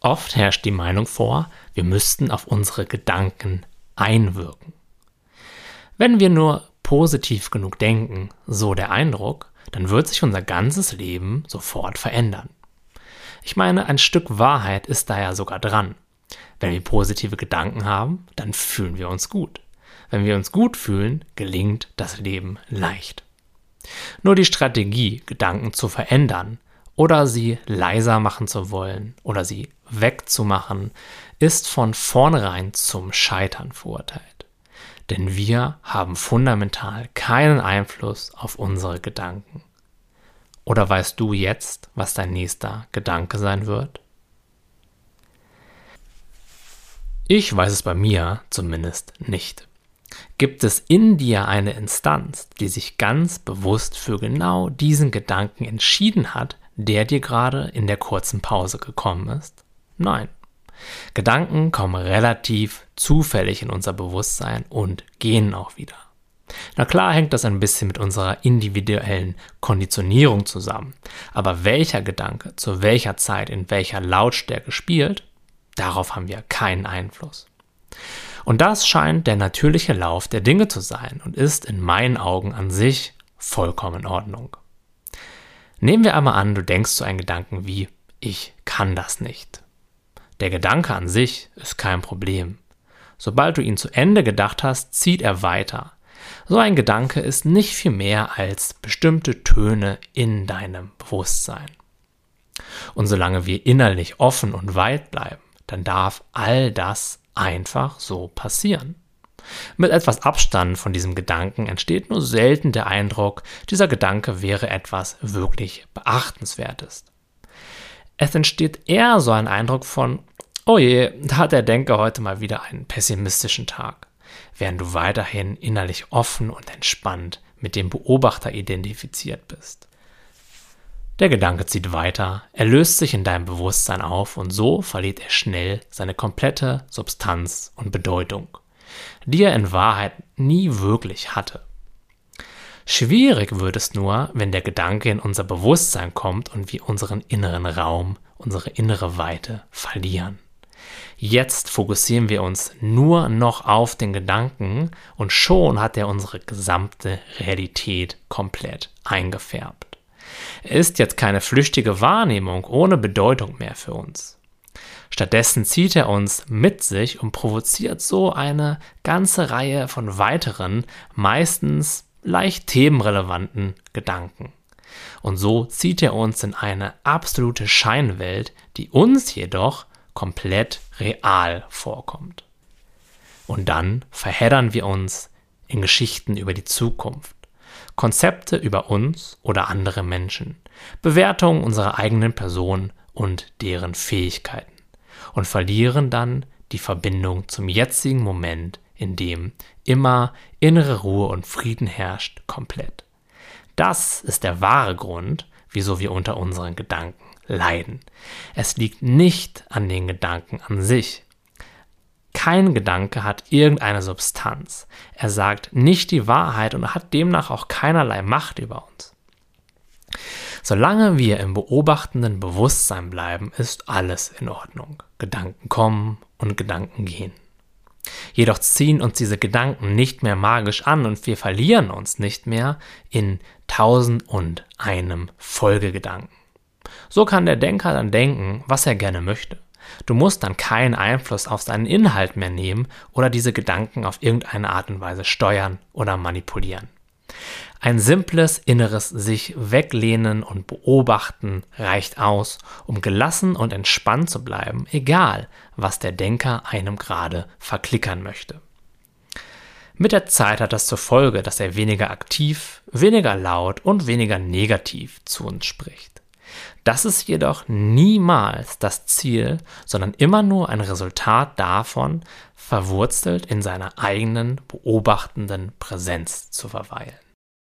Oft herrscht die Meinung vor, wir müssten auf unsere Gedanken einwirken. Wenn wir nur positiv genug denken, so der Eindruck, dann wird sich unser ganzes Leben sofort verändern. Ich meine, ein Stück Wahrheit ist da ja sogar dran. Wenn wir positive Gedanken haben, dann fühlen wir uns gut. Wenn wir uns gut fühlen, gelingt das Leben leicht. Nur die Strategie, Gedanken zu verändern oder sie leiser machen zu wollen oder sie wegzumachen, ist von vornherein zum Scheitern verurteilt. Denn wir haben fundamental keinen Einfluss auf unsere Gedanken. Oder weißt du jetzt, was dein nächster Gedanke sein wird? Ich weiß es bei mir zumindest nicht. Gibt es in dir eine Instanz, die sich ganz bewusst für genau diesen Gedanken entschieden hat, der dir gerade in der kurzen Pause gekommen ist? Nein. Gedanken kommen relativ zufällig in unser Bewusstsein und gehen auch wieder. Na klar hängt das ein bisschen mit unserer individuellen Konditionierung zusammen, aber welcher Gedanke zu welcher Zeit in welcher Lautstärke spielt, darauf haben wir keinen Einfluss. Und das scheint der natürliche Lauf der Dinge zu sein und ist in meinen Augen an sich vollkommen in Ordnung. Nehmen wir einmal an, du denkst zu einem Gedanken wie ich kann das nicht. Der Gedanke an sich ist kein Problem. Sobald du ihn zu Ende gedacht hast, zieht er weiter. So ein Gedanke ist nicht viel mehr als bestimmte Töne in deinem Bewusstsein. Und solange wir innerlich offen und weit bleiben, dann darf all das einfach so passieren. Mit etwas Abstand von diesem Gedanken entsteht nur selten der Eindruck, dieser Gedanke wäre etwas wirklich Beachtenswertes. Es entsteht eher so ein Eindruck von, oh je, da hat der Denker heute mal wieder einen pessimistischen Tag, während du weiterhin innerlich offen und entspannt mit dem Beobachter identifiziert bist. Der Gedanke zieht weiter, er löst sich in deinem Bewusstsein auf und so verliert er schnell seine komplette Substanz und Bedeutung, die er in Wahrheit nie wirklich hatte. Schwierig wird es nur, wenn der Gedanke in unser Bewusstsein kommt und wir unseren inneren Raum, unsere innere Weite verlieren. Jetzt fokussieren wir uns nur noch auf den Gedanken und schon hat er unsere gesamte Realität komplett eingefärbt. Er ist jetzt keine flüchtige Wahrnehmung ohne Bedeutung mehr für uns. Stattdessen zieht er uns mit sich und provoziert so eine ganze Reihe von weiteren, meistens leicht themenrelevanten Gedanken. Und so zieht er uns in eine absolute Scheinwelt, die uns jedoch komplett real vorkommt. Und dann verheddern wir uns in Geschichten über die Zukunft, Konzepte über uns oder andere Menschen, Bewertungen unserer eigenen Person und deren Fähigkeiten und verlieren dann die Verbindung zum jetzigen Moment, in dem immer innere Ruhe und Frieden herrscht, komplett. Das ist der wahre Grund, wieso wir unter unseren Gedanken leiden. Es liegt nicht an den Gedanken an sich, kein Gedanke hat irgendeine Substanz. Er sagt nicht die Wahrheit und hat demnach auch keinerlei Macht über uns. Solange wir im beobachtenden Bewusstsein bleiben, ist alles in Ordnung. Gedanken kommen und Gedanken gehen. Jedoch ziehen uns diese Gedanken nicht mehr magisch an und wir verlieren uns nicht mehr in tausend und einem Folgegedanken. So kann der Denker dann denken, was er gerne möchte. Du musst dann keinen Einfluss auf seinen Inhalt mehr nehmen oder diese Gedanken auf irgendeine Art und Weise steuern oder manipulieren. Ein simples inneres sich weglehnen und beobachten reicht aus, um gelassen und entspannt zu bleiben, egal was der Denker einem gerade verklickern möchte. Mit der Zeit hat das zur Folge, dass er weniger aktiv, weniger laut und weniger negativ zu uns spricht. Das ist jedoch niemals das Ziel, sondern immer nur ein Resultat davon, verwurzelt in seiner eigenen beobachtenden Präsenz zu verweilen.